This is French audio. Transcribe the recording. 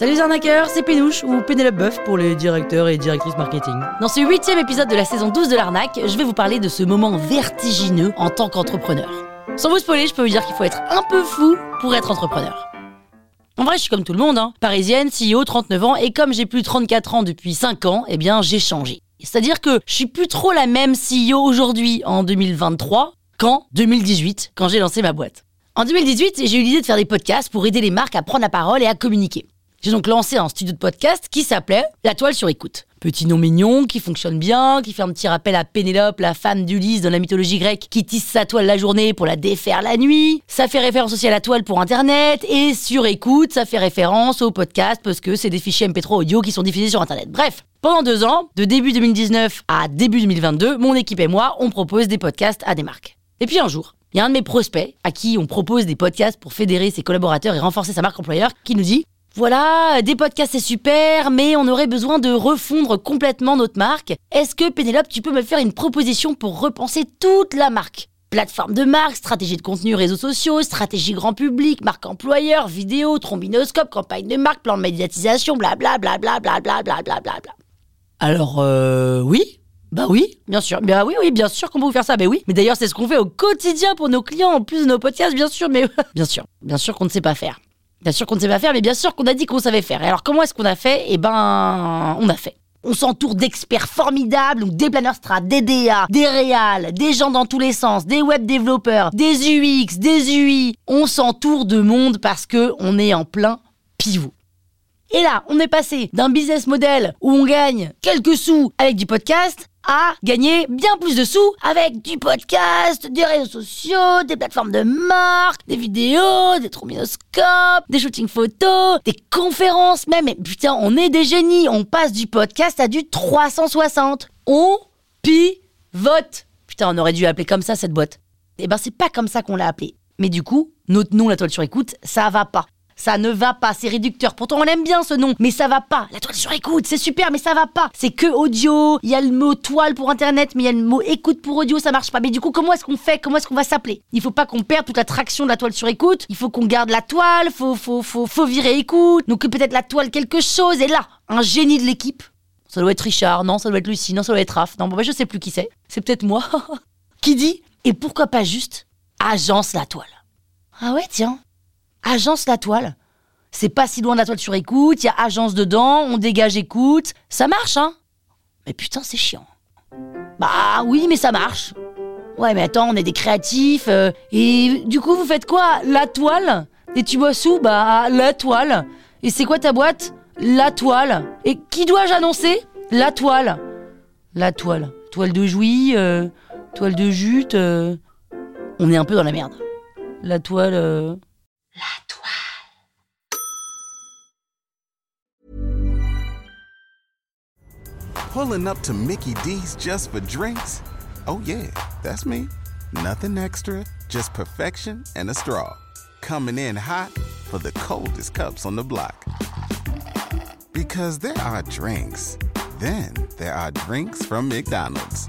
Salut les arnaqueurs, c'est Pénouche ou Pénélope Boeuf pour les directeurs et directrices marketing. Dans ce huitième épisode de la saison 12 de l'arnaque, je vais vous parler de ce moment vertigineux en tant qu'entrepreneur. Sans vous spoiler, je peux vous dire qu'il faut être un peu fou pour être entrepreneur. En vrai, je suis comme tout le monde, hein. parisienne, CEO, 39 ans, et comme j'ai plus de 34 ans depuis 5 ans, eh bien j'ai changé. C'est-à-dire que je suis plus trop la même CEO aujourd'hui en 2023 qu'en 2018, quand j'ai lancé ma boîte. En 2018, j'ai eu l'idée de faire des podcasts pour aider les marques à prendre la parole et à communiquer. J'ai donc lancé un studio de podcast qui s'appelait La Toile sur écoute. Petit nom mignon, qui fonctionne bien, qui fait un petit rappel à Pénélope, la femme d'Ulysse dans la mythologie grecque, qui tisse sa toile la journée pour la défaire la nuit. Ça fait référence aussi à la toile pour Internet. Et sur écoute, ça fait référence au podcast parce que c'est des fichiers MP3 audio qui sont diffusés sur Internet. Bref, pendant deux ans, de début 2019 à début 2022, mon équipe et moi, on propose des podcasts à des marques. Et puis un jour, il y a un de mes prospects à qui on propose des podcasts pour fédérer ses collaborateurs et renforcer sa marque employeur qui nous dit voilà, des podcasts c'est super, mais on aurait besoin de refondre complètement notre marque. Est-ce que Pénélope, tu peux me faire une proposition pour repenser toute la marque? Plateforme de marque, stratégie de contenu, réseaux sociaux, stratégie grand public, marque employeur, vidéo, trombinoscope, campagne de marque, plan de médiatisation, blablabla, blablabla, blablabla. Alors, euh, oui bah oui, bien sûr. Bah oui, oui, bien sûr qu'on peut vous faire ça. Mais oui. Mais d'ailleurs, c'est ce qu'on fait au quotidien pour nos clients, en plus de nos podcasts, bien sûr. Mais bien sûr, bien sûr qu'on ne sait pas faire. Bien sûr qu'on ne sait pas faire, mais bien sûr qu'on a dit qu'on savait faire. Et alors, comment est-ce qu'on a fait? Eh ben, on a fait. On s'entoure d'experts formidables, donc des planeurs strat, des DA, des réals, des gens dans tous les sens, des web développeurs, des UX, des UI. On s'entoure de monde parce que on est en plein pivot. Et là, on est passé d'un business model où on gagne quelques sous avec du podcast à gagner bien plus de sous avec du podcast, des réseaux sociaux, des plateformes de marque, des vidéos, des trombinoscopes, des shootings photos, des conférences même. Putain, on est des génies. On passe du podcast à du 360. On pivote. Putain, on aurait dû appeler comme ça cette boîte. Eh ben, c'est pas comme ça qu'on l'a appelé. Mais du coup, notre nom, la toile sur écoute, ça va pas. Ça ne va pas, c'est réducteur. Pourtant, on aime bien ce nom, mais ça va pas. La toile sur écoute, c'est super, mais ça va pas. C'est que audio. Il y a le mot toile pour internet, mais il y a le mot écoute pour audio, ça marche pas. Mais du coup, comment est-ce qu'on fait? Comment est-ce qu'on va s'appeler? Il faut pas qu'on perde toute la traction de la toile sur écoute. Il faut qu'on garde la toile, faut, faut, faut, faut virer écoute. Donc peut-être la toile quelque chose. Et là, un génie de l'équipe. Ça doit être Richard, non, ça doit être Lucie, non, ça doit être Raph. Non, bon, bah, je sais plus qui c'est. C'est peut-être moi. qui dit Et pourquoi pas juste Agence la toile? Ah ouais, tiens. Agence la toile. C'est pas si loin de la toile sur écoute, il y a agence dedans, on dégage écoute. Ça marche, hein? Mais putain, c'est chiant. Bah oui, mais ça marche. Ouais, mais attends, on est des créatifs. Euh, et du coup, vous faites quoi? La toile? Et tu bosses où? Bah, la toile. Et c'est quoi ta boîte? La toile. Et qui dois-je annoncer? La toile. La toile. Toile de jouy, euh, toile de jute. Euh. On est un peu dans la merde. La toile. La Pulling up to Mickey D's just for drinks? Oh, yeah, that's me. Nothing extra, just perfection and a straw. Coming in hot for the coldest cups on the block. Because there are drinks, then there are drinks from McDonald's.